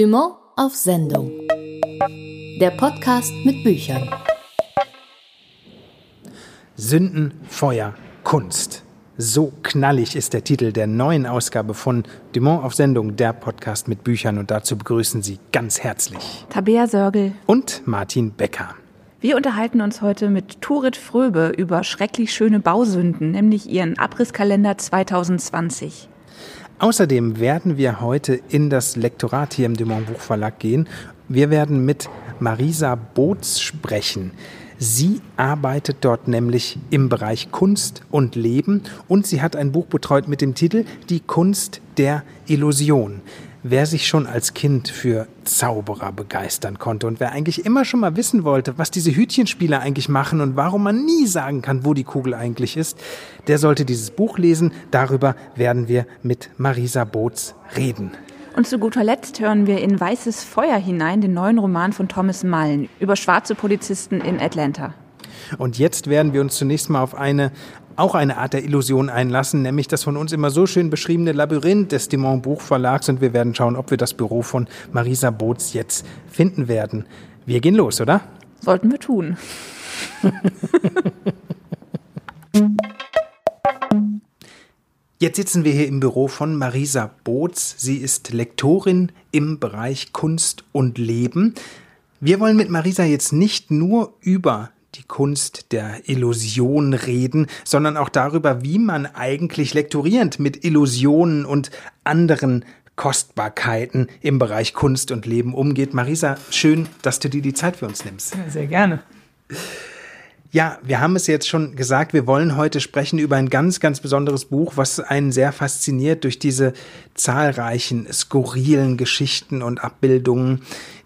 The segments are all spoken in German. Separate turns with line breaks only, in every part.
Dumont auf Sendung. Der Podcast mit Büchern.
Sünden, Feuer, Kunst. So knallig ist der Titel der neuen Ausgabe von Dumont auf Sendung, der Podcast mit Büchern. Und dazu begrüßen Sie ganz herzlich
Tabea Sörgel
und Martin Becker.
Wir unterhalten uns heute mit Turit Fröbe über schrecklich schöne Bausünden, nämlich ihren Abrisskalender 2020.
Außerdem werden wir heute in das Lektorat hier im Dumont Buchverlag gehen. Wir werden mit Marisa Boots sprechen. Sie arbeitet dort nämlich im Bereich Kunst und Leben und sie hat ein Buch betreut mit dem Titel Die Kunst der Illusion wer sich schon als Kind für Zauberer begeistern konnte und wer eigentlich immer schon mal wissen wollte, was diese Hütchenspieler eigentlich machen und warum man nie sagen kann, wo die Kugel eigentlich ist, der sollte dieses Buch lesen. Darüber werden wir mit Marisa Boots reden.
Und zu guter Letzt hören wir in Weißes Feuer hinein den neuen Roman von Thomas Mullen über schwarze Polizisten in Atlanta.
Und jetzt werden wir uns zunächst mal auf eine auch eine Art der Illusion einlassen, nämlich das von uns immer so schön beschriebene Labyrinth des Dimon Buchverlags und wir werden schauen, ob wir das Büro von Marisa Boots jetzt finden werden. Wir gehen los, oder?
Sollten wir tun.
Jetzt sitzen wir hier im Büro von Marisa Boots. Sie ist Lektorin im Bereich Kunst und Leben. Wir wollen mit Marisa jetzt nicht nur über die Kunst der Illusion reden, sondern auch darüber, wie man eigentlich lektorierend mit Illusionen und anderen Kostbarkeiten im Bereich Kunst und Leben umgeht. Marisa, schön, dass du dir die Zeit für uns nimmst.
Sehr gerne.
Ja, wir haben es jetzt schon gesagt, wir wollen heute sprechen über ein ganz, ganz besonderes Buch, was einen sehr fasziniert durch diese zahlreichen skurrilen Geschichten und Abbildungen,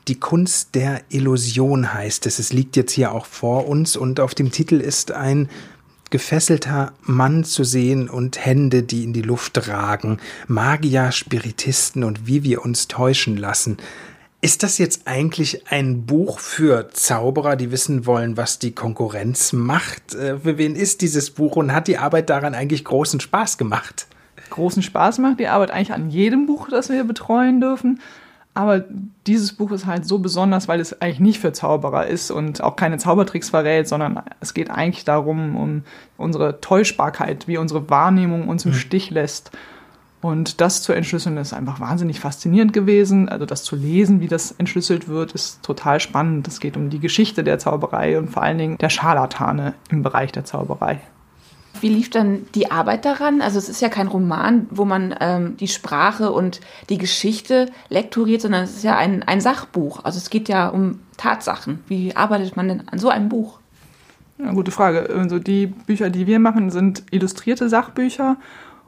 die Kunst der Illusion heißt es. Es liegt jetzt hier auch vor uns und auf dem Titel ist ein gefesselter Mann zu sehen und Hände, die in die Luft ragen, Magier, Spiritisten und wie wir uns täuschen lassen. Ist das jetzt eigentlich ein Buch für Zauberer, die wissen wollen, was die Konkurrenz macht? Äh, für wen ist dieses Buch und hat die Arbeit daran eigentlich großen Spaß gemacht?
Großen Spaß macht die Arbeit eigentlich an jedem Buch, das wir betreuen dürfen. Aber dieses Buch ist halt so besonders, weil es eigentlich nicht für Zauberer ist und auch keine Zaubertricks verrät, sondern es geht eigentlich darum, um unsere Täuschbarkeit, wie unsere Wahrnehmung uns im mhm. Stich lässt. Und das zu entschlüsseln ist einfach wahnsinnig faszinierend gewesen. Also das zu lesen, wie das entschlüsselt wird, ist total spannend. Es geht um die Geschichte der Zauberei und vor allen Dingen der Scharlatane im Bereich der Zauberei.
Wie lief dann die Arbeit daran? Also es ist ja kein Roman, wo man ähm, die Sprache und die Geschichte lektoriert, sondern es ist ja ein, ein Sachbuch. Also es geht ja um Tatsachen. Wie arbeitet man denn an so einem Buch?
Ja, gute Frage. Also die Bücher, die wir machen, sind illustrierte Sachbücher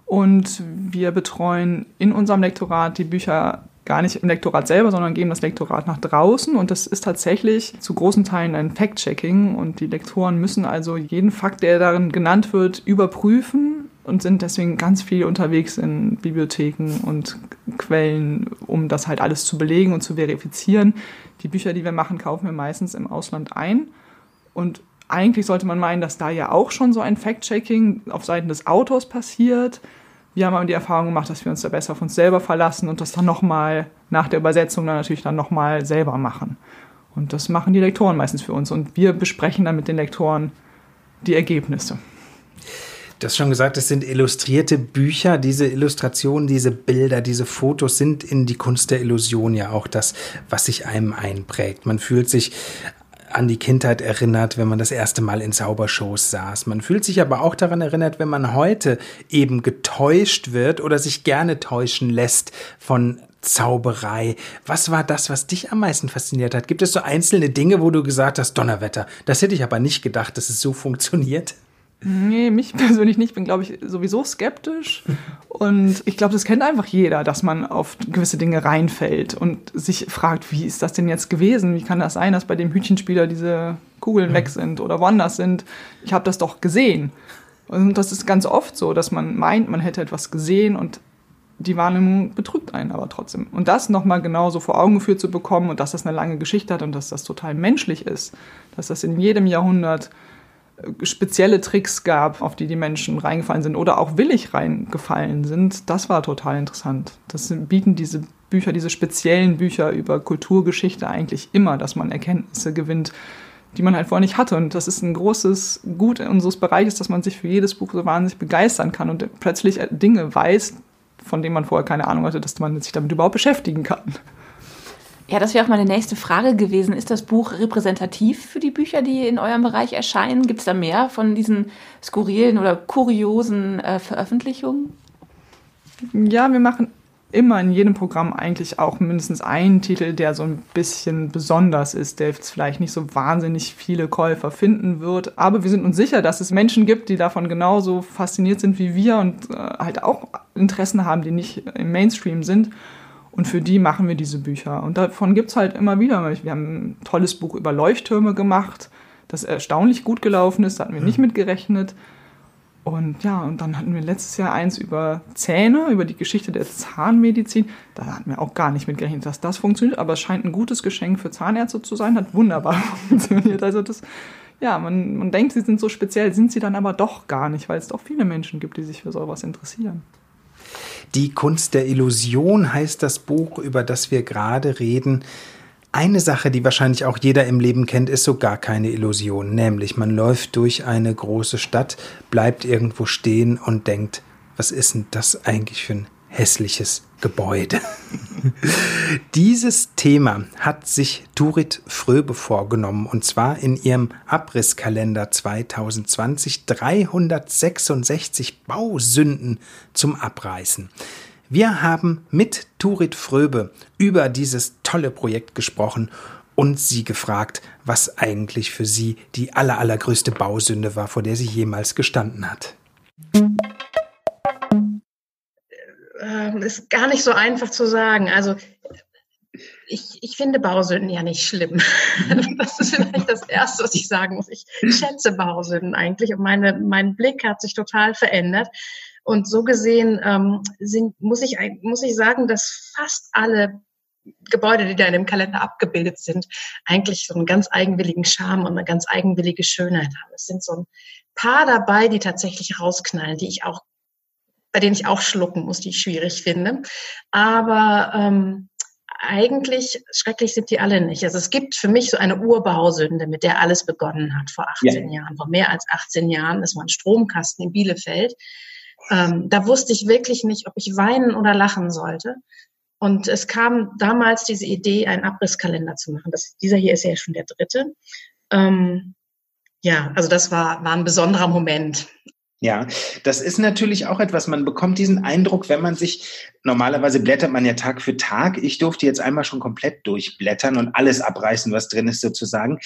und wir betreuen in unserem Lektorat die Bücher gar nicht im Lektorat selber, sondern geben das Lektorat nach draußen. Und das ist tatsächlich zu großen Teilen ein Fact-Checking. Und die Lektoren müssen also jeden Fakt, der darin genannt wird, überprüfen und sind deswegen ganz viel unterwegs in Bibliotheken und Quellen, um das halt alles zu belegen und zu verifizieren. Die Bücher, die wir machen, kaufen wir meistens im Ausland ein. Und eigentlich sollte man meinen, dass da ja auch schon so ein Fact-Checking auf Seiten des Autors passiert. Wir haben aber die Erfahrung gemacht, dass wir uns da besser auf uns selber verlassen und das dann nochmal nach der Übersetzung dann natürlich dann nochmal selber machen. Und das machen die Lektoren meistens für uns und wir besprechen dann mit den Lektoren die Ergebnisse.
Du hast schon gesagt, es sind illustrierte Bücher. Diese Illustrationen, diese Bilder, diese Fotos sind in die Kunst der Illusion ja auch das, was sich einem einprägt. Man fühlt sich an die Kindheit erinnert, wenn man das erste Mal in Zaubershows saß. Man fühlt sich aber auch daran erinnert, wenn man heute eben getäuscht wird oder sich gerne täuschen lässt von Zauberei. Was war das, was dich am meisten fasziniert hat? Gibt es so einzelne Dinge, wo du gesagt hast, Donnerwetter, das hätte ich aber nicht gedacht, dass es so funktioniert?
Nee, mich persönlich nicht. Ich bin, glaube ich, sowieso skeptisch. Und ich glaube, das kennt einfach jeder, dass man auf gewisse Dinge reinfällt und sich fragt, wie ist das denn jetzt gewesen? Wie kann das sein, dass bei dem Hütchenspieler diese Kugeln weg sind oder woanders sind? Ich habe das doch gesehen. Und das ist ganz oft so, dass man meint, man hätte etwas gesehen und die Wahrnehmung betrügt einen aber trotzdem. Und das nochmal genauso vor Augen geführt zu bekommen und dass das eine lange Geschichte hat und dass das total menschlich ist, dass das in jedem Jahrhundert spezielle Tricks gab, auf die die Menschen reingefallen sind oder auch willig reingefallen sind, das war total interessant. Das bieten diese Bücher, diese speziellen Bücher über Kulturgeschichte eigentlich immer, dass man Erkenntnisse gewinnt, die man halt vorher nicht hatte. Und das ist ein großes Gut unseres Bereiches, dass man sich für jedes Buch so wahnsinnig begeistern kann und plötzlich Dinge weiß, von denen man vorher keine Ahnung hatte, dass man sich damit überhaupt beschäftigen kann.
Ja, das wäre auch meine nächste Frage gewesen. Ist das Buch repräsentativ für die Bücher, die in eurem Bereich erscheinen? Gibt es da mehr von diesen skurrilen oder kuriosen äh, Veröffentlichungen?
Ja, wir machen immer in jedem Programm eigentlich auch mindestens einen Titel, der so ein bisschen besonders ist, der jetzt vielleicht nicht so wahnsinnig viele Käufer finden wird. Aber wir sind uns sicher, dass es Menschen gibt, die davon genauso fasziniert sind wie wir und äh, halt auch Interessen haben, die nicht im Mainstream sind. Und für die machen wir diese Bücher. Und davon gibt es halt immer wieder. Wir haben ein tolles Buch über Leuchttürme gemacht, das erstaunlich gut gelaufen ist, da hatten wir nicht mhm. mit gerechnet. Und ja, und dann hatten wir letztes Jahr eins über Zähne, über die Geschichte der Zahnmedizin. Da hatten wir auch gar nicht mit gerechnet, dass das funktioniert, aber es scheint ein gutes Geschenk für Zahnärzte zu sein, hat wunderbar funktioniert. Also das, ja, man, man denkt, sie sind so speziell, sind sie dann aber doch gar nicht, weil es doch viele Menschen gibt, die sich für sowas interessieren.
Die Kunst der Illusion heißt das Buch, über das wir gerade reden. Eine Sache, die wahrscheinlich auch jeder im Leben kennt, ist so gar keine Illusion, nämlich man läuft durch eine große Stadt, bleibt irgendwo stehen und denkt, was ist denn das eigentlich für ein hässliches Gebäude. Dieses Thema hat sich Turit Fröbe vorgenommen und zwar in ihrem Abrisskalender 2020 366 Bausünden zum Abreißen. Wir haben mit Turit Fröbe über dieses tolle Projekt gesprochen und sie gefragt, was eigentlich für sie die aller, allergrößte Bausünde war, vor der sie jemals gestanden hat.
Ähm, ist gar nicht so einfach zu sagen. Also ich, ich finde Bausünden ja nicht schlimm. Das ist vielleicht das Erste, was ich sagen muss. Ich schätze Bausünden eigentlich und meine, mein Blick hat sich total verändert. Und so gesehen ähm, sind, muss, ich, muss ich sagen, dass fast alle Gebäude, die da in dem Kalender abgebildet sind, eigentlich so einen ganz eigenwilligen Charme und eine ganz eigenwillige Schönheit haben. Es sind so ein paar dabei, die tatsächlich rausknallen, die ich auch, bei denen ich auch schlucken muss, die ich schwierig finde. Aber ähm, eigentlich schrecklich sind die alle nicht. Also es gibt für mich so eine Urbausünde, mit der alles begonnen hat vor 18 ja. Jahren, vor mehr als 18 Jahren. Das war ein Stromkasten in Bielefeld. Ähm, da wusste ich wirklich nicht, ob ich weinen oder lachen sollte. Und es kam damals diese Idee, einen Abrisskalender zu machen. Das, dieser hier ist ja schon der dritte. Ähm, ja, also das war, war ein besonderer Moment.
Ja, das ist natürlich auch etwas, man bekommt diesen Eindruck, wenn man sich, normalerweise blättert man ja Tag für Tag. Ich durfte jetzt einmal schon komplett durchblättern und alles abreißen, was drin ist sozusagen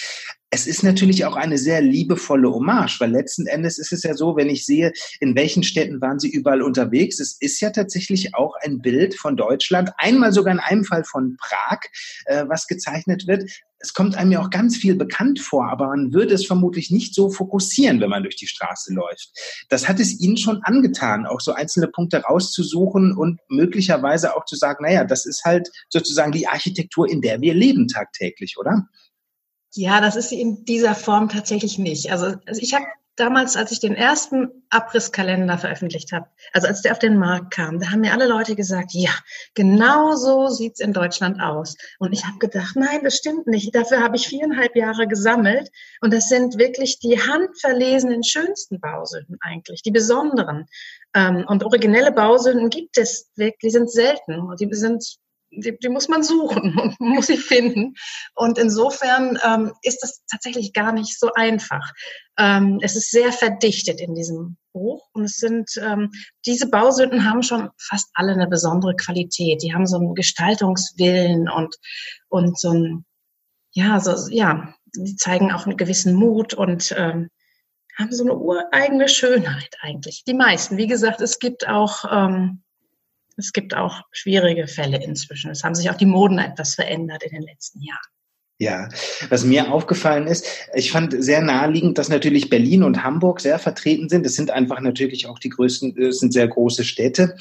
es ist natürlich auch eine sehr liebevolle Hommage, weil letzten Endes ist es ja so, wenn ich sehe, in welchen Städten waren sie überall unterwegs, es ist ja tatsächlich auch ein Bild von Deutschland, einmal sogar in einem Fall von Prag, äh, was gezeichnet wird. Es kommt einem ja auch ganz viel bekannt vor, aber man würde es vermutlich nicht so fokussieren, wenn man durch die Straße läuft. Das hat es Ihnen schon angetan, auch so einzelne Punkte rauszusuchen und möglicherweise auch zu sagen, naja, das ist halt sozusagen die Architektur, in der wir leben tagtäglich, oder?
Ja, das ist in dieser Form tatsächlich nicht. Also, also ich habe damals, als ich den ersten Abrisskalender veröffentlicht habe, also als der auf den Markt kam, da haben mir alle Leute gesagt, ja, genau so sieht's in Deutschland aus. Und ich habe gedacht, nein, das stimmt nicht. Dafür habe ich viereinhalb Jahre gesammelt. Und das sind wirklich die handverlesenen, schönsten Bausünden eigentlich, die besonderen. Ähm, und originelle Bausünden gibt es wirklich, die sind selten. Die sind die, die muss man suchen und muss sie finden. Und insofern ähm, ist das tatsächlich gar nicht so einfach. Ähm, es ist sehr verdichtet in diesem Buch und es sind ähm, diese Bausünden haben schon fast alle eine besondere Qualität. Die haben so einen Gestaltungswillen und und so ein ja so ja die zeigen auch einen gewissen Mut und ähm, haben so eine ureigene Schönheit eigentlich. Die meisten, wie gesagt, es gibt auch ähm, es gibt auch schwierige Fälle inzwischen. Es haben sich auch die Moden etwas verändert in den letzten Jahren.
Ja, was mir aufgefallen ist, ich fand sehr naheliegend, dass natürlich Berlin und Hamburg sehr vertreten sind. Das sind einfach natürlich auch die größten, das sind sehr große Städte.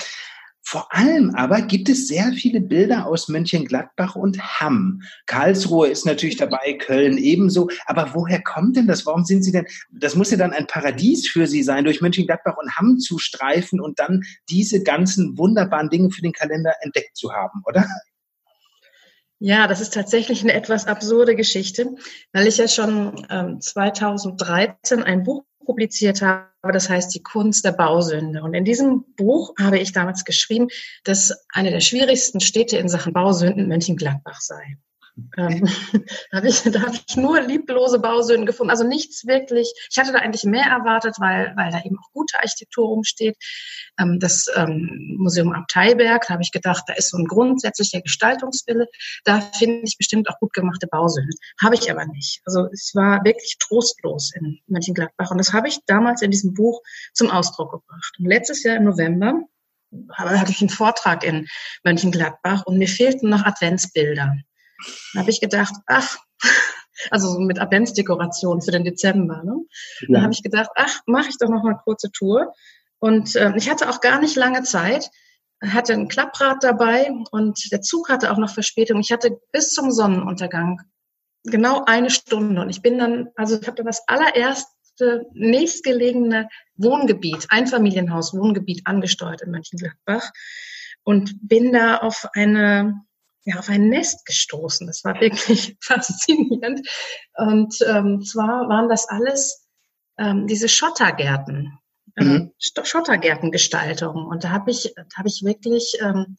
Vor allem aber gibt es sehr viele Bilder aus Mönchengladbach und Hamm. Karlsruhe ist natürlich dabei, Köln ebenso. Aber woher kommt denn das? Warum sind Sie denn, das muss ja dann ein Paradies für Sie sein, durch Mönchengladbach und Hamm zu streifen und dann diese ganzen wunderbaren Dinge für den Kalender entdeckt zu haben, oder?
Ja, das ist tatsächlich eine etwas absurde Geschichte, weil ich ja schon ähm, 2013 ein Buch publiziert habe, das heißt Die Kunst der Bausünde. Und in diesem Buch habe ich damals geschrieben, dass eine der schwierigsten Städte in Sachen Bausünden Mönchengladbach sei. Ähm, habe ich, da hab ich nur lieblose Bausünden gefunden. Also nichts wirklich. Ich hatte da eigentlich mehr erwartet, weil, weil da eben auch gute Architektur rumsteht. Ähm, das ähm, Museum Abteiberg, da habe ich gedacht, da ist so ein grundsätzlicher Gestaltungswille. Da finde ich bestimmt auch gut gemachte Bausünden. Habe ich aber nicht. Also es war wirklich trostlos in Mönchengladbach. Und das habe ich damals in diesem Buch zum Ausdruck gebracht. Und letztes Jahr im November hatte ich einen Vortrag in Mönchengladbach und mir fehlten noch Adventsbilder. Da habe ich gedacht, ach, also mit Adventsdekoration für den Dezember. Ne? Ja. Da habe ich gedacht, ach, mache ich doch noch eine kurze Tour. Und äh, ich hatte auch gar nicht lange Zeit, hatte ein Klapprad dabei und der Zug hatte auch noch Verspätung. Ich hatte bis zum Sonnenuntergang genau eine Stunde und ich bin dann, also ich habe dann das allererste nächstgelegene Wohngebiet, Einfamilienhaus, Wohngebiet angesteuert in Mönchengladbach und bin da auf eine ja, auf ein Nest gestoßen. Das war wirklich faszinierend. Und ähm, zwar waren das alles ähm, diese Schottergärten, äh, mhm. Schottergärtengestaltung. Und da habe ich, da habe ich wirklich, ähm,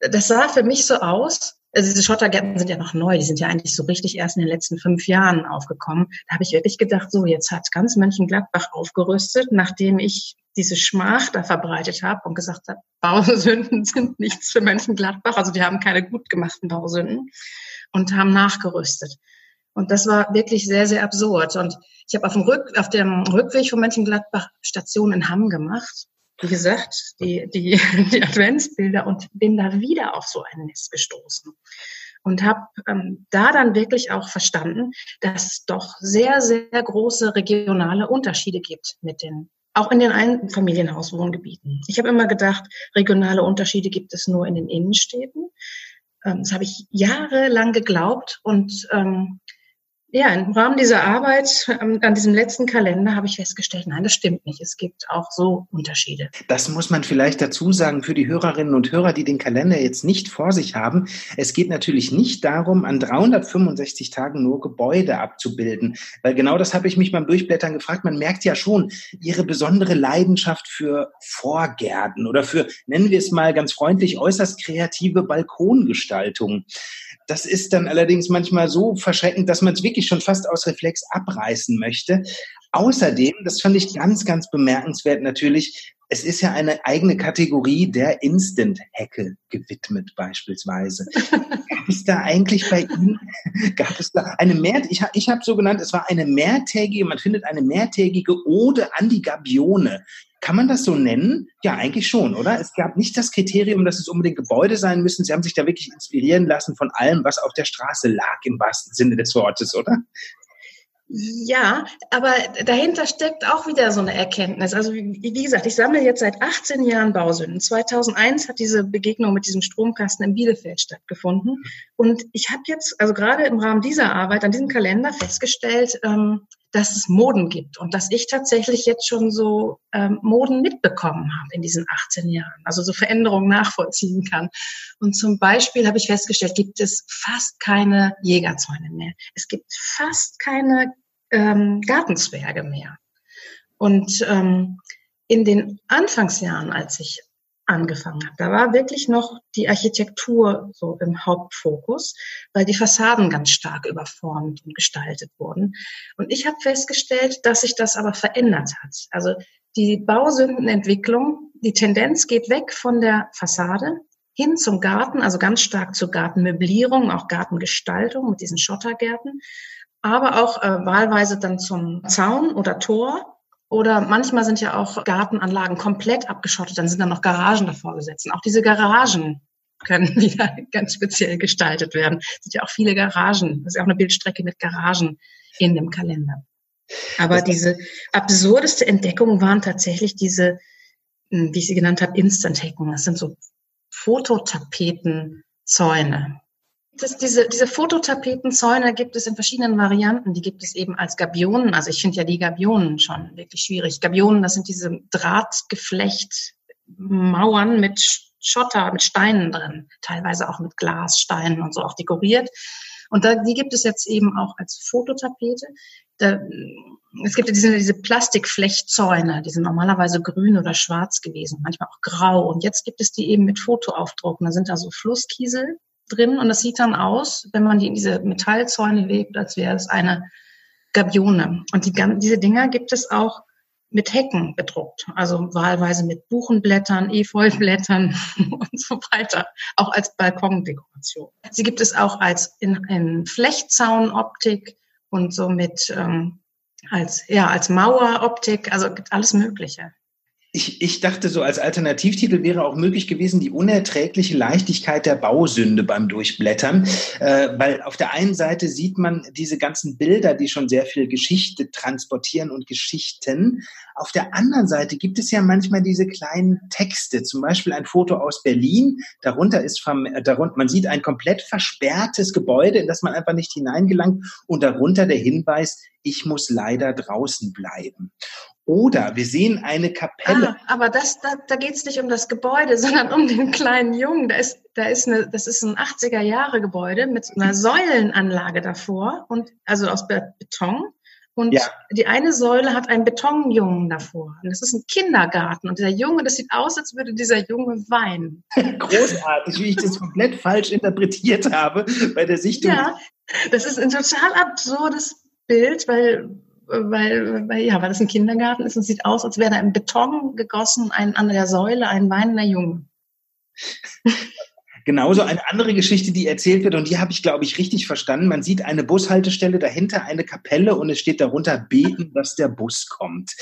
das sah für mich so aus, also diese Schottergärten sind ja noch neu, die sind ja eigentlich so richtig erst in den letzten fünf Jahren aufgekommen. Da habe ich wirklich gedacht, so jetzt hat ganz Mönchengladbach aufgerüstet, nachdem ich diese Schmach da verbreitet habe und gesagt habe, Bausünden sind nichts für Mönchengladbach, also die haben keine gut gemachten Bausünden und haben nachgerüstet. Und das war wirklich sehr, sehr absurd. Und ich habe auf dem, Rück, auf dem Rückweg von Mönchengladbach Station in Hamm gemacht wie gesagt, die, die, die Adventsbilder und bin da wieder auf so ein Nest gestoßen. Und habe ähm, da dann wirklich auch verstanden, dass es doch sehr, sehr große regionale Unterschiede gibt mit den, auch in den Einfamilienhauswohngebieten. Ich habe immer gedacht, regionale Unterschiede gibt es nur in den Innenstädten. Ähm, das habe ich jahrelang geglaubt und ähm, ja, im Rahmen dieser Arbeit ähm, an diesem letzten Kalender habe ich festgestellt, nein, das stimmt nicht. Es gibt auch so Unterschiede.
Das muss man vielleicht dazu sagen für die Hörerinnen und Hörer, die den Kalender jetzt nicht vor sich haben. Es geht natürlich nicht darum, an 365 Tagen nur Gebäude abzubilden, weil genau das habe ich mich beim Durchblättern gefragt. Man merkt ja schon ihre besondere Leidenschaft für Vorgärten oder für, nennen wir es mal ganz freundlich, äußerst kreative Balkongestaltung. Das ist dann allerdings manchmal so verschreckend, dass man es wirklich schon fast aus Reflex abreißen möchte. Außerdem, das fand ich ganz, ganz bemerkenswert natürlich, es ist ja eine eigene Kategorie der Instant-Hecke gewidmet beispielsweise. es da eigentlich bei Ihnen, gab es da eine mehr, ich, ich habe so genannt, es war eine mehrtägige, man findet eine mehrtägige Ode an die Gabione. Kann man das so nennen? Ja, eigentlich schon, oder? Es gab nicht das Kriterium, dass es unbedingt Gebäude sein müssen. Sie haben sich da wirklich inspirieren lassen von allem, was auf der Straße lag, im wahrsten Sinne des Wortes, oder?
Ja, aber dahinter steckt auch wieder so eine Erkenntnis. Also wie, wie, gesagt, ich sammle jetzt seit 18 Jahren Bausünden. 2001 hat diese Begegnung mit diesem Stromkasten in Bielefeld stattgefunden. Und ich habe jetzt, also gerade im Rahmen dieser Arbeit an diesem Kalender festgestellt, ähm, dass es Moden gibt und dass ich tatsächlich jetzt schon so ähm, Moden mitbekommen habe in diesen 18 Jahren, also so Veränderungen nachvollziehen kann. Und zum Beispiel habe ich festgestellt, gibt es fast keine Jägerzäune mehr. Es gibt fast keine ähm, Gartenzwerge mehr. Und ähm, in den Anfangsjahren, als ich angefangen habe. Da war wirklich noch die Architektur so im Hauptfokus, weil die Fassaden ganz stark überformt und gestaltet wurden. Und ich habe festgestellt, dass sich das aber verändert hat. Also die Bausündenentwicklung, die Tendenz geht weg von der Fassade hin zum Garten, also ganz stark zur Gartenmöblierung, auch Gartengestaltung mit diesen Schottergärten, aber auch äh, wahlweise dann zum Zaun oder Tor oder manchmal sind ja auch Gartenanlagen komplett abgeschottet, dann sind da noch Garagen davor gesetzt. Und auch diese Garagen können wieder ganz speziell gestaltet werden. Es sind ja auch viele Garagen. Das ist ja auch eine Bildstrecke mit Garagen in dem Kalender. Aber diese absurdeste Entdeckung waren tatsächlich diese hm, wie ich sie genannt habe, Instant-Hecken. Das sind so Fototapetenzäune. Das, diese, diese Fototapetenzäune gibt es in verschiedenen Varianten. Die gibt es eben als Gabionen. Also ich finde ja die Gabionen schon wirklich schwierig. Gabionen, das sind diese Drahtgeflechtmauern mit Schotter, mit Steinen drin, teilweise auch mit Glassteinen und so auch dekoriert. Und da, die gibt es jetzt eben auch als Fototapete. Da, es gibt ja diese, diese Plastikflechtzäune, die sind normalerweise grün oder schwarz gewesen, manchmal auch grau. Und jetzt gibt es die eben mit Fotoaufdrucken. Da sind da so Flusskiesel drin und das sieht dann aus, wenn man die in diese Metallzäune legt, als wäre es eine Gabione. Und die, diese Dinger gibt es auch mit Hecken bedruckt, also wahlweise mit Buchenblättern, Efeublättern und so weiter, auch als Balkondekoration. Sie gibt es auch als in, in Flechtzaunoptik und so mit ähm, als ja als Maueroptik, also gibt alles Mögliche.
Ich, ich dachte so, als Alternativtitel wäre auch möglich gewesen, die unerträgliche Leichtigkeit der Bausünde beim Durchblättern. Äh, weil auf der einen Seite sieht man diese ganzen Bilder, die schon sehr viel Geschichte transportieren und Geschichten. Auf der anderen Seite gibt es ja manchmal diese kleinen Texte, zum Beispiel ein Foto aus Berlin. Darunter ist vom, äh, darunter, man sieht ein komplett versperrtes Gebäude, in das man einfach nicht hineingelangt und darunter der Hinweis, ich muss leider draußen bleiben. Oder wir sehen eine Kapelle.
Ah, aber das, da, da geht es nicht um das Gebäude, sondern um den kleinen Jungen. Da ist, da ist eine, das ist ein 80er Jahre Gebäude mit einer Säulenanlage davor und also aus Beton. Und ja. die eine Säule hat einen Betonjungen davor. Und das ist ein Kindergarten. Und der Junge, das sieht aus, als würde dieser Junge weinen.
Großartig, wie ich das komplett falsch interpretiert habe bei der Sichtung.
Ja, das ist ein total absurdes Bild, weil weil, weil, ja, weil das ein Kindergarten ist und sieht aus, als wäre da im Beton gegossen, ein, an der Säule ein weinender Junge.
Genauso eine andere Geschichte, die erzählt wird, und die habe ich, glaube ich, richtig verstanden. Man sieht eine Bushaltestelle, dahinter eine Kapelle und es steht darunter beten, dass der Bus kommt.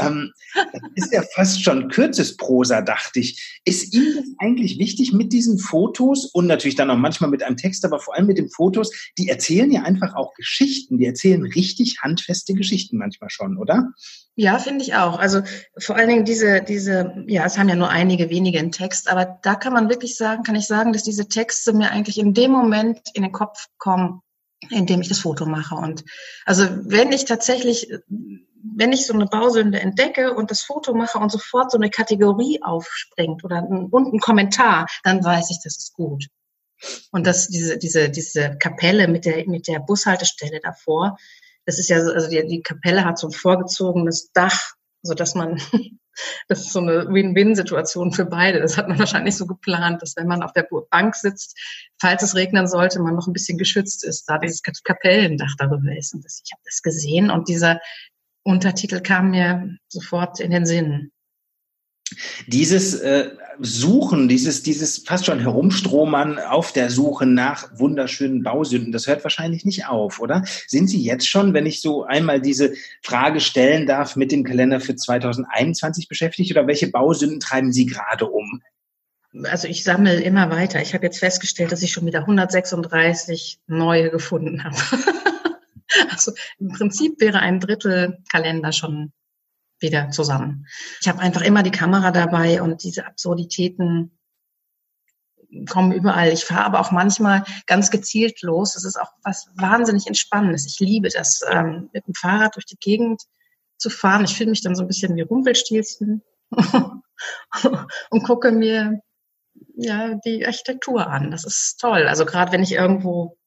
Ähm, das ist ja fast schon Kürzesprosa, dachte ich. Ist Ihnen das eigentlich wichtig mit diesen Fotos und natürlich dann auch manchmal mit einem Text, aber vor allem mit den Fotos? Die erzählen ja einfach auch Geschichten. Die erzählen richtig handfeste Geschichten manchmal schon, oder?
Ja, finde ich auch. Also vor allen Dingen diese, diese, ja, es haben ja nur einige wenige im Text, aber da kann man wirklich sagen, kann ich sagen, dass diese Texte mir eigentlich in dem Moment in den Kopf kommen, in dem ich das Foto mache. Und also wenn ich tatsächlich, wenn ich so eine Bausünde entdecke und das Foto mache und sofort so eine Kategorie aufspringt oder ein, und ein Kommentar, dann weiß ich, das ist gut. Und dass diese, diese, diese Kapelle mit der, mit der Bushaltestelle davor, das ist ja, also die, die Kapelle hat so ein vorgezogenes Dach, so dass man, das ist so eine Win-Win-Situation für beide. Das hat man wahrscheinlich so geplant, dass wenn man auf der Bank sitzt, falls es regnen sollte, man noch ein bisschen geschützt ist, da dieses Kapellendach darüber ist. Und das, ich habe das gesehen und dieser Untertitel kam mir sofort in den Sinn.
Dieses äh, Suchen, dieses, dieses fast schon Herumstromern auf der Suche nach wunderschönen Bausünden, das hört wahrscheinlich nicht auf, oder? Sind Sie jetzt schon, wenn ich so einmal diese Frage stellen darf, mit dem Kalender für 2021 beschäftigt oder welche Bausünden treiben Sie gerade um?
Also ich sammle immer weiter. Ich habe jetzt festgestellt, dass ich schon wieder 136 neue gefunden habe. also im Prinzip wäre ein Drittel Kalender schon wieder zusammen. Ich habe einfach immer die Kamera dabei und diese Absurditäten kommen überall. Ich fahre aber auch manchmal ganz gezielt los. Das ist auch was wahnsinnig Entspannendes. Ich liebe das, ähm, mit dem Fahrrad durch die Gegend zu fahren. Ich fühle mich dann so ein bisschen wie Rumpelstilzchen und gucke mir ja die Architektur an. Das ist toll. Also gerade wenn ich irgendwo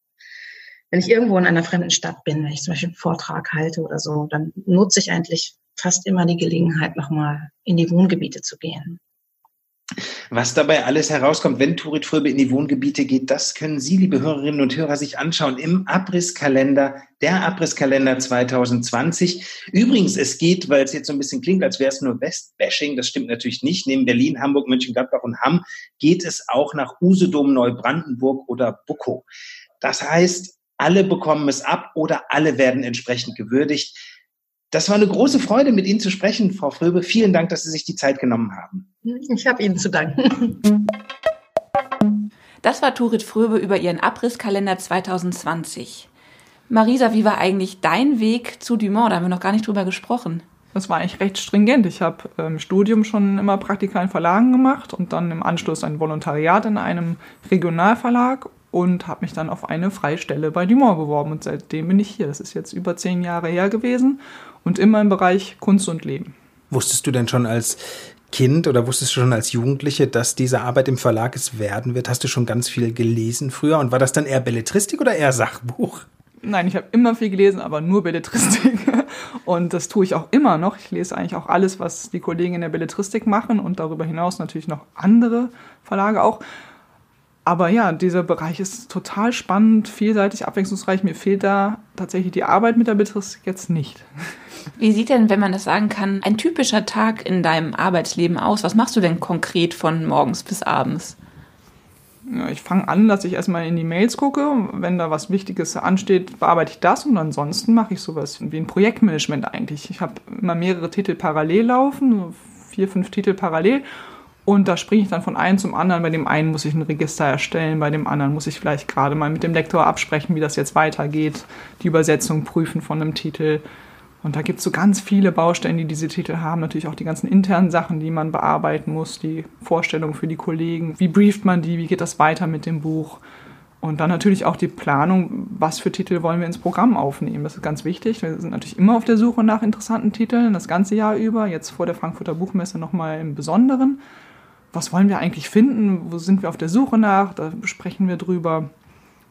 wenn ich irgendwo in einer fremden Stadt bin, wenn ich zum Beispiel einen Vortrag halte oder so, dann nutze ich eigentlich fast immer die Gelegenheit, nochmal in die Wohngebiete zu gehen.
Was dabei alles herauskommt, wenn Turit Fröbe in die Wohngebiete geht, das können Sie, liebe Hörerinnen und Hörer, sich anschauen im Abrisskalender, der Abrisskalender 2020. Übrigens, es geht, weil es jetzt so ein bisschen klingt, als wäre es nur Westbashing, das stimmt natürlich nicht. Neben Berlin, Hamburg, Mönchengladbach und Hamm geht es auch nach Usedom, Neubrandenburg oder Buckow. Das heißt, alle bekommen es ab oder alle werden entsprechend gewürdigt. Das war eine große Freude, mit Ihnen zu sprechen, Frau Fröbe. Vielen Dank, dass Sie sich die Zeit genommen haben.
Ich habe Ihnen zu danken.
Das war Turit Fröbe über ihren Abrisskalender 2020. Marisa, wie war eigentlich dein Weg zu Dumont? Da haben wir noch gar nicht drüber gesprochen.
Das war eigentlich recht stringent. Ich habe im Studium schon immer Praktika in Verlagen gemacht und dann im Anschluss ein Volontariat in einem Regionalverlag und habe mich dann auf eine Freistelle bei Dumont beworben und seitdem bin ich hier. Das ist jetzt über zehn Jahre her gewesen und immer im Bereich Kunst und Leben.
Wusstest du denn schon als Kind oder wusstest du schon als Jugendliche, dass diese Arbeit im Verlag es werden wird? Hast du schon ganz viel gelesen früher und war das dann eher Belletristik oder eher Sachbuch?
Nein, ich habe immer viel gelesen, aber nur Belletristik. Und das tue ich auch immer noch. Ich lese eigentlich auch alles, was die Kollegen in der Belletristik machen und darüber hinaus natürlich noch andere Verlage auch. Aber ja, dieser Bereich ist total spannend, vielseitig, abwechslungsreich. Mir fehlt da tatsächlich die Arbeit mit der Belletristik jetzt nicht.
Wie sieht denn, wenn man das sagen kann, ein typischer Tag in deinem Arbeitsleben aus? Was machst du denn konkret von morgens bis abends?
Ja, ich fange an, dass ich erstmal in die Mails gucke. Wenn da was Wichtiges ansteht, bearbeite ich das und ansonsten mache ich sowas wie ein Projektmanagement eigentlich. Ich habe immer mehrere Titel parallel laufen, vier, fünf Titel parallel und da springe ich dann von einem zum anderen. Bei dem einen muss ich ein Register erstellen, bei dem anderen muss ich vielleicht gerade mal mit dem Lektor absprechen, wie das jetzt weitergeht, die Übersetzung prüfen von einem Titel. Und da gibt es so ganz viele Baustellen, die diese Titel haben. Natürlich auch die ganzen internen Sachen, die man bearbeiten muss, die Vorstellungen für die Kollegen. Wie brieft man die? Wie geht das weiter mit dem Buch? Und dann natürlich auch die Planung, was für Titel wollen wir ins Programm aufnehmen. Das ist ganz wichtig. Wir sind natürlich immer auf der Suche nach interessanten Titeln, das ganze Jahr über. Jetzt vor der Frankfurter Buchmesse nochmal im Besonderen was wollen wir eigentlich finden, wo sind wir auf der Suche nach, da sprechen wir drüber.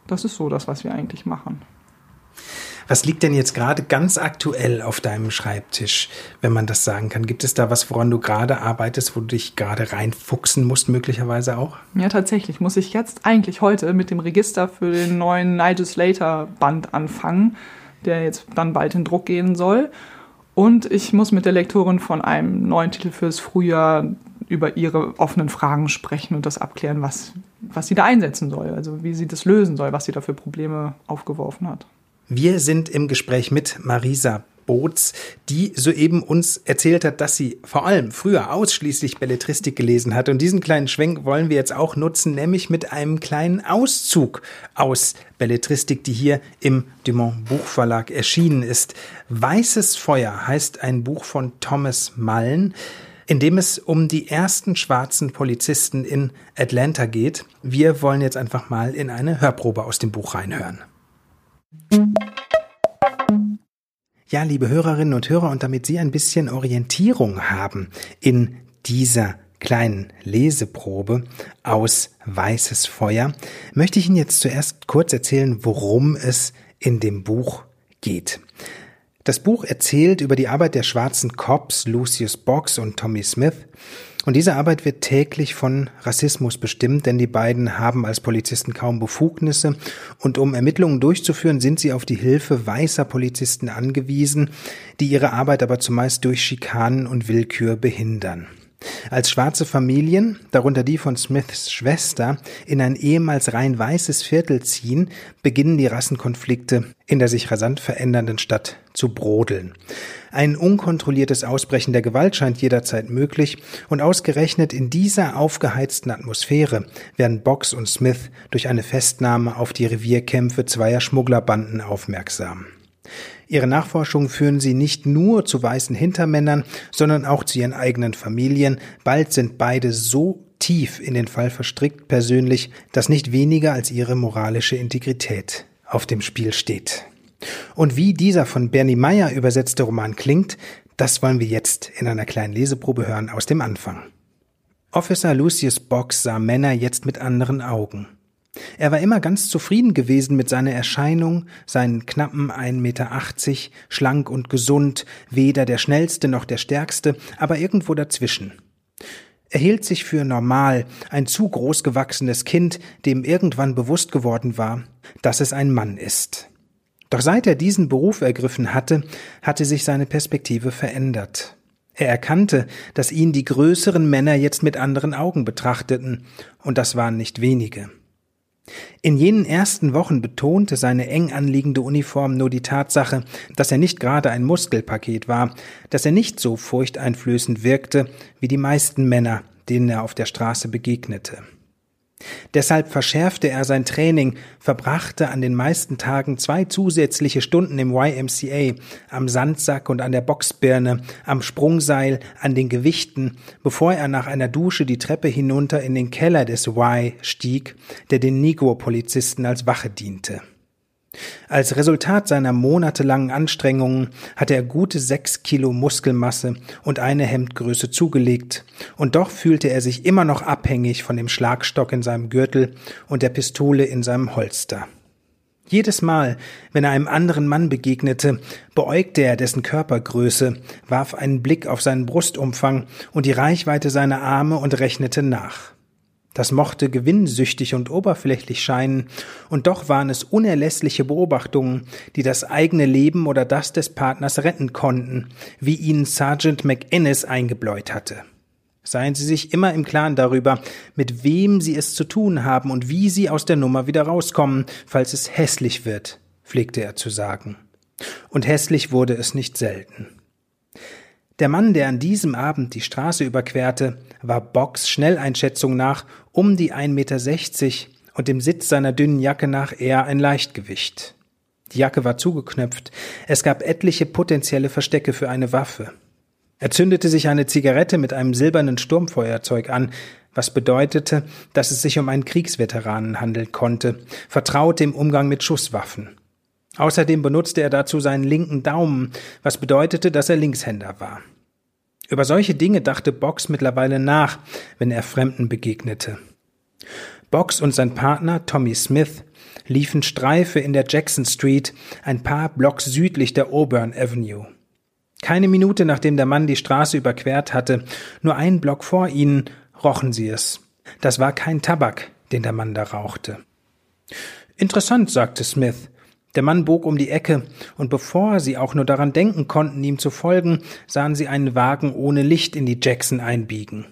Das ist so das, was wir eigentlich machen.
Was liegt denn jetzt gerade ganz aktuell auf deinem Schreibtisch, wenn man das sagen kann? Gibt es da was, woran du gerade arbeitest, wo du dich gerade reinfuchsen musst, möglicherweise auch?
Ja, tatsächlich muss ich jetzt eigentlich heute mit dem Register für den neuen Nigel Slater Band anfangen, der jetzt dann bald in Druck gehen soll. Und ich muss mit der Lektorin von einem neuen Titel fürs Frühjahr über ihre offenen Fragen sprechen und das abklären, was, was sie da einsetzen soll, also wie sie das lösen soll, was sie da für Probleme aufgeworfen hat.
Wir sind im Gespräch mit Marisa Boots, die soeben uns erzählt hat, dass sie vor allem früher ausschließlich Belletristik gelesen hat. Und diesen kleinen Schwenk wollen wir jetzt auch nutzen, nämlich mit einem kleinen Auszug aus Belletristik, die hier im Dumont Buchverlag erschienen ist. Weißes Feuer heißt ein Buch von Thomas Mullen in dem es um die ersten schwarzen Polizisten in Atlanta geht. Wir wollen jetzt einfach mal in eine Hörprobe aus dem Buch reinhören. Ja, liebe Hörerinnen und Hörer, und damit Sie ein bisschen Orientierung haben in dieser kleinen Leseprobe aus Weißes Feuer, möchte ich Ihnen jetzt zuerst kurz erzählen, worum es in dem Buch geht. Das Buch erzählt über die Arbeit der schwarzen Cops Lucius Box und Tommy Smith. Und diese Arbeit wird täglich von Rassismus bestimmt, denn die beiden haben als Polizisten kaum Befugnisse und um Ermittlungen durchzuführen, sind sie auf die Hilfe weißer Polizisten angewiesen, die ihre Arbeit aber zumeist durch Schikanen und Willkür behindern. Als schwarze Familien, darunter die von Smiths Schwester, in ein ehemals rein weißes Viertel ziehen, beginnen die Rassenkonflikte in der sich rasant verändernden Stadt zu brodeln. Ein unkontrolliertes Ausbrechen der Gewalt scheint jederzeit möglich und ausgerechnet in dieser aufgeheizten Atmosphäre werden Box und Smith durch eine Festnahme auf die Revierkämpfe zweier Schmugglerbanden aufmerksam. Ihre Nachforschungen führen sie nicht nur zu weißen Hintermännern, sondern auch zu ihren eigenen Familien. Bald sind beide so tief in den Fall verstrickt persönlich, dass nicht weniger als ihre moralische Integrität auf dem Spiel steht. Und wie dieser von Bernie Meyer übersetzte Roman klingt, das wollen wir jetzt in einer kleinen Leseprobe hören aus dem Anfang. Officer Lucius Box sah Männer jetzt mit anderen Augen. Er war immer ganz zufrieden gewesen mit seiner Erscheinung, seinen knappen 1,80 Meter, schlank und gesund, weder der schnellste noch der stärkste, aber irgendwo dazwischen. Er hielt sich für normal, ein zu groß gewachsenes Kind, dem irgendwann bewusst geworden war, dass es ein Mann ist. Doch seit er diesen Beruf ergriffen hatte, hatte sich seine Perspektive verändert. Er erkannte, dass ihn die größeren Männer jetzt mit anderen Augen betrachteten, und das waren nicht wenige. In jenen ersten Wochen betonte seine eng anliegende Uniform nur die Tatsache, dass er nicht gerade ein Muskelpaket war, dass er nicht so furchteinflößend wirkte wie die meisten Männer, denen er auf der Straße begegnete. Deshalb verschärfte er sein Training, verbrachte an den meisten Tagen zwei zusätzliche Stunden im YMCA, am Sandsack und an der Boxbirne, am Sprungseil, an den Gewichten, bevor er nach einer Dusche die Treppe hinunter in den Keller des Y stieg, der den Negro-Polizisten als Wache diente. Als Resultat seiner monatelangen Anstrengungen hatte er gute sechs Kilo Muskelmasse und eine Hemdgröße zugelegt, und doch fühlte er sich immer noch abhängig von dem Schlagstock in seinem Gürtel und der Pistole in seinem Holster. Jedes Mal, wenn er einem anderen Mann begegnete, beäugte er dessen Körpergröße, warf einen Blick auf seinen Brustumfang und die Reichweite seiner Arme und rechnete nach. Das mochte gewinnsüchtig und oberflächlich scheinen, und doch waren es unerlässliche Beobachtungen, die das eigene Leben oder das des Partners retten konnten, wie ihnen Sergeant McInnes eingebläut hatte. Seien Sie sich immer im Klaren darüber, mit wem Sie es zu tun haben und wie Sie aus der Nummer wieder rauskommen, falls es hässlich wird, pflegte er zu sagen. Und hässlich wurde es nicht selten. Der Mann, der an diesem Abend die Straße überquerte, war Bocks Schnelleinschätzung nach um die 1,60 Meter und dem Sitz seiner dünnen Jacke nach eher ein Leichtgewicht. Die Jacke war zugeknöpft, es gab etliche potenzielle Verstecke für eine Waffe. Er zündete sich eine Zigarette mit einem silbernen Sturmfeuerzeug an, was bedeutete, dass es sich um einen Kriegsveteranen handeln konnte, vertraut im Umgang mit Schusswaffen. Außerdem benutzte er dazu seinen linken Daumen, was bedeutete, dass er Linkshänder war. Über solche Dinge dachte Box mittlerweile nach, wenn er Fremden begegnete. Box und sein Partner Tommy Smith liefen Streife in der Jackson Street, ein paar Blocks südlich der Auburn Avenue. Keine Minute nachdem der Mann die Straße überquert hatte, nur einen Block vor ihnen, rochen sie es. Das war kein Tabak, den der Mann da rauchte. Interessant, sagte Smith. Der Mann bog um die Ecke, und bevor sie auch nur daran denken konnten, ihm zu folgen, sahen sie einen Wagen ohne Licht in die Jackson einbiegen.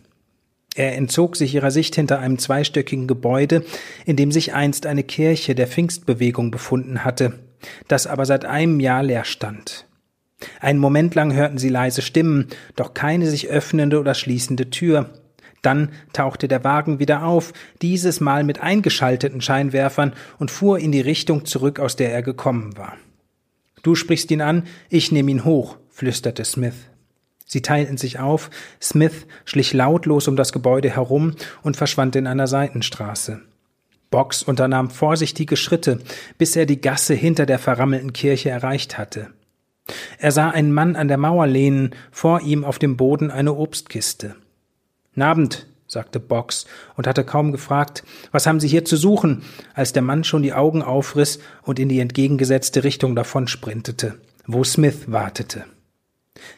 Er entzog sich ihrer Sicht hinter einem zweistöckigen Gebäude, in dem sich einst eine Kirche der Pfingstbewegung befunden hatte, das aber seit einem Jahr leer stand. Einen Moment lang hörten sie leise Stimmen, doch keine sich öffnende oder schließende Tür. Dann tauchte der Wagen wieder auf, dieses Mal mit eingeschalteten Scheinwerfern und fuhr in die Richtung zurück, aus der er gekommen war. Du sprichst ihn an, ich nehme ihn hoch, flüsterte Smith. Sie teilten sich auf, Smith schlich lautlos um das Gebäude herum und verschwand in einer Seitenstraße. Box unternahm vorsichtige Schritte, bis er die Gasse hinter der verrammelten Kirche erreicht hatte. Er sah einen Mann an der Mauer lehnen, vor ihm auf dem Boden eine Obstkiste. Nabend, sagte Box und hatte kaum gefragt, was haben Sie hier zu suchen, als der Mann schon die Augen aufriss und in die entgegengesetzte Richtung davonsprintete, wo Smith wartete.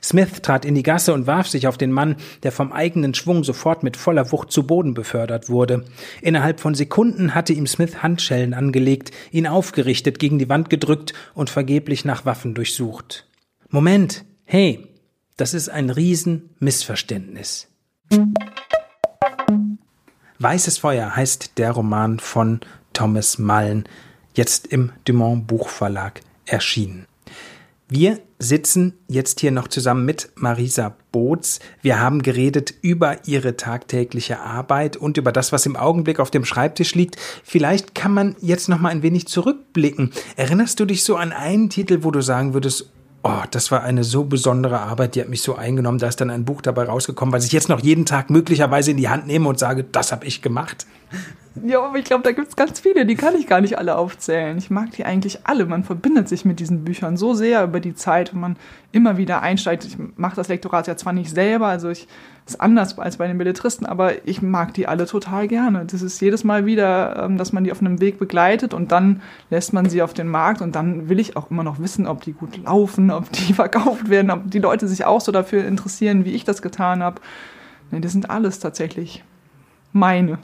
Smith trat in die Gasse und warf sich auf den Mann, der vom eigenen Schwung sofort mit voller Wucht zu Boden befördert wurde. Innerhalb von Sekunden hatte ihm Smith Handschellen angelegt, ihn aufgerichtet, gegen die Wand gedrückt und vergeblich nach Waffen durchsucht. Moment, hey, das ist ein Riesenmissverständnis. Weißes Feuer heißt der Roman von Thomas Mullen, jetzt im Dumont Buchverlag erschienen. Wir sitzen jetzt hier noch zusammen mit Marisa Boots. Wir haben geredet über ihre tagtägliche Arbeit und über das, was im Augenblick auf dem Schreibtisch liegt. Vielleicht kann man jetzt noch mal ein wenig zurückblicken. Erinnerst du dich so an einen Titel, wo du sagen würdest, oh, das war eine so besondere Arbeit, die hat mich so eingenommen, da ist dann ein Buch dabei rausgekommen, was ich jetzt noch jeden Tag möglicherweise in die Hand nehme und sage, das habe ich gemacht.
Ja, aber ich glaube, da gibt es ganz viele, die kann ich gar nicht alle aufzählen. Ich mag die eigentlich alle. Man verbindet sich mit diesen Büchern so sehr über die Zeit, wenn man immer wieder einsteigt. Ich mache das Lektorat ja zwar nicht selber, also ich ist anders als bei den Belletristen, aber ich mag die alle total gerne. Das ist jedes Mal wieder, ähm, dass man die auf einem Weg begleitet und dann lässt man sie auf den Markt und dann will ich auch immer noch wissen, ob die gut laufen, ob die verkauft werden, ob die Leute sich auch so dafür interessieren, wie ich das getan habe. Nee, das sind alles tatsächlich meine.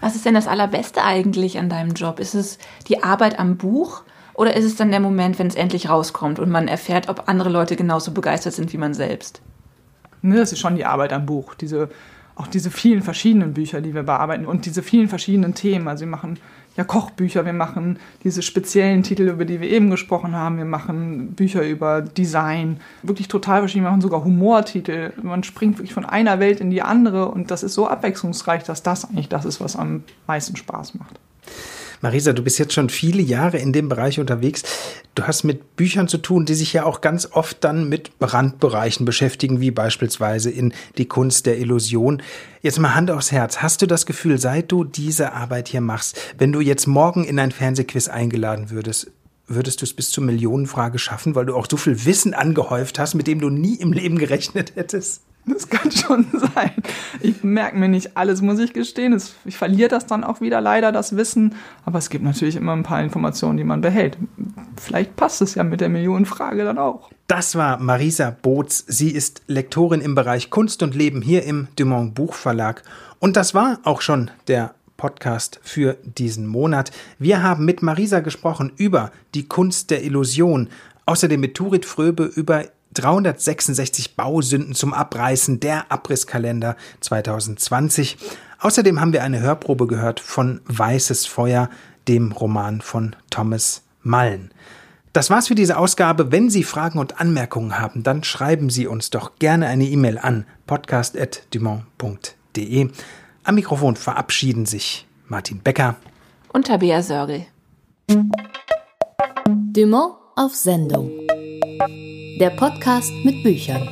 Was ist denn das Allerbeste eigentlich an deinem Job? Ist es die Arbeit am Buch oder ist es dann der Moment, wenn es endlich rauskommt und man erfährt, ob andere Leute genauso begeistert sind wie man selbst?
Ne, das ist schon die Arbeit am Buch. Diese auch diese vielen verschiedenen Bücher, die wir bearbeiten und diese vielen verschiedenen Themen. Also wir machen ja Kochbücher, wir machen diese speziellen Titel, über die wir eben gesprochen haben, wir machen Bücher über Design, wirklich total verschieden, wir machen sogar Humortitel. Man springt wirklich von einer Welt in die andere. Und das ist so abwechslungsreich, dass das eigentlich das ist, was am meisten Spaß macht.
Marisa, du bist jetzt schon viele Jahre in dem Bereich unterwegs. Du hast mit Büchern zu tun, die sich ja auch ganz oft dann mit Randbereichen beschäftigen, wie beispielsweise in die Kunst der Illusion. Jetzt mal Hand aufs Herz. Hast du das Gefühl, seit du diese Arbeit hier machst, wenn du jetzt morgen in ein Fernsehquiz eingeladen würdest, würdest du es bis zur Millionenfrage schaffen, weil du auch so viel Wissen angehäuft hast, mit dem du nie im Leben gerechnet hättest?
Das kann schon sein. Ich merke mir nicht alles, muss ich gestehen. Ich verliere das dann auch wieder leider, das Wissen. Aber es gibt natürlich immer ein paar Informationen, die man behält. Vielleicht passt es ja mit der Millionenfrage dann auch.
Das war Marisa Boots. Sie ist Lektorin im Bereich Kunst und Leben hier im Dumont Buchverlag. Und das war auch schon der Podcast für diesen Monat. Wir haben mit Marisa gesprochen über die Kunst der Illusion. Außerdem mit Turit Fröbe über 366 Bausünden zum Abreißen der Abrisskalender 2020. Außerdem haben wir eine Hörprobe gehört von Weißes Feuer, dem Roman von Thomas Mallen. Das war's für diese Ausgabe. Wenn Sie Fragen und Anmerkungen haben, dann schreiben Sie uns doch gerne eine E-Mail an podcast.dumont.de. Am Mikrofon verabschieden sich Martin Becker
und Tabea Sörgel.
Dumont auf Sendung. Der Podcast mit Büchern.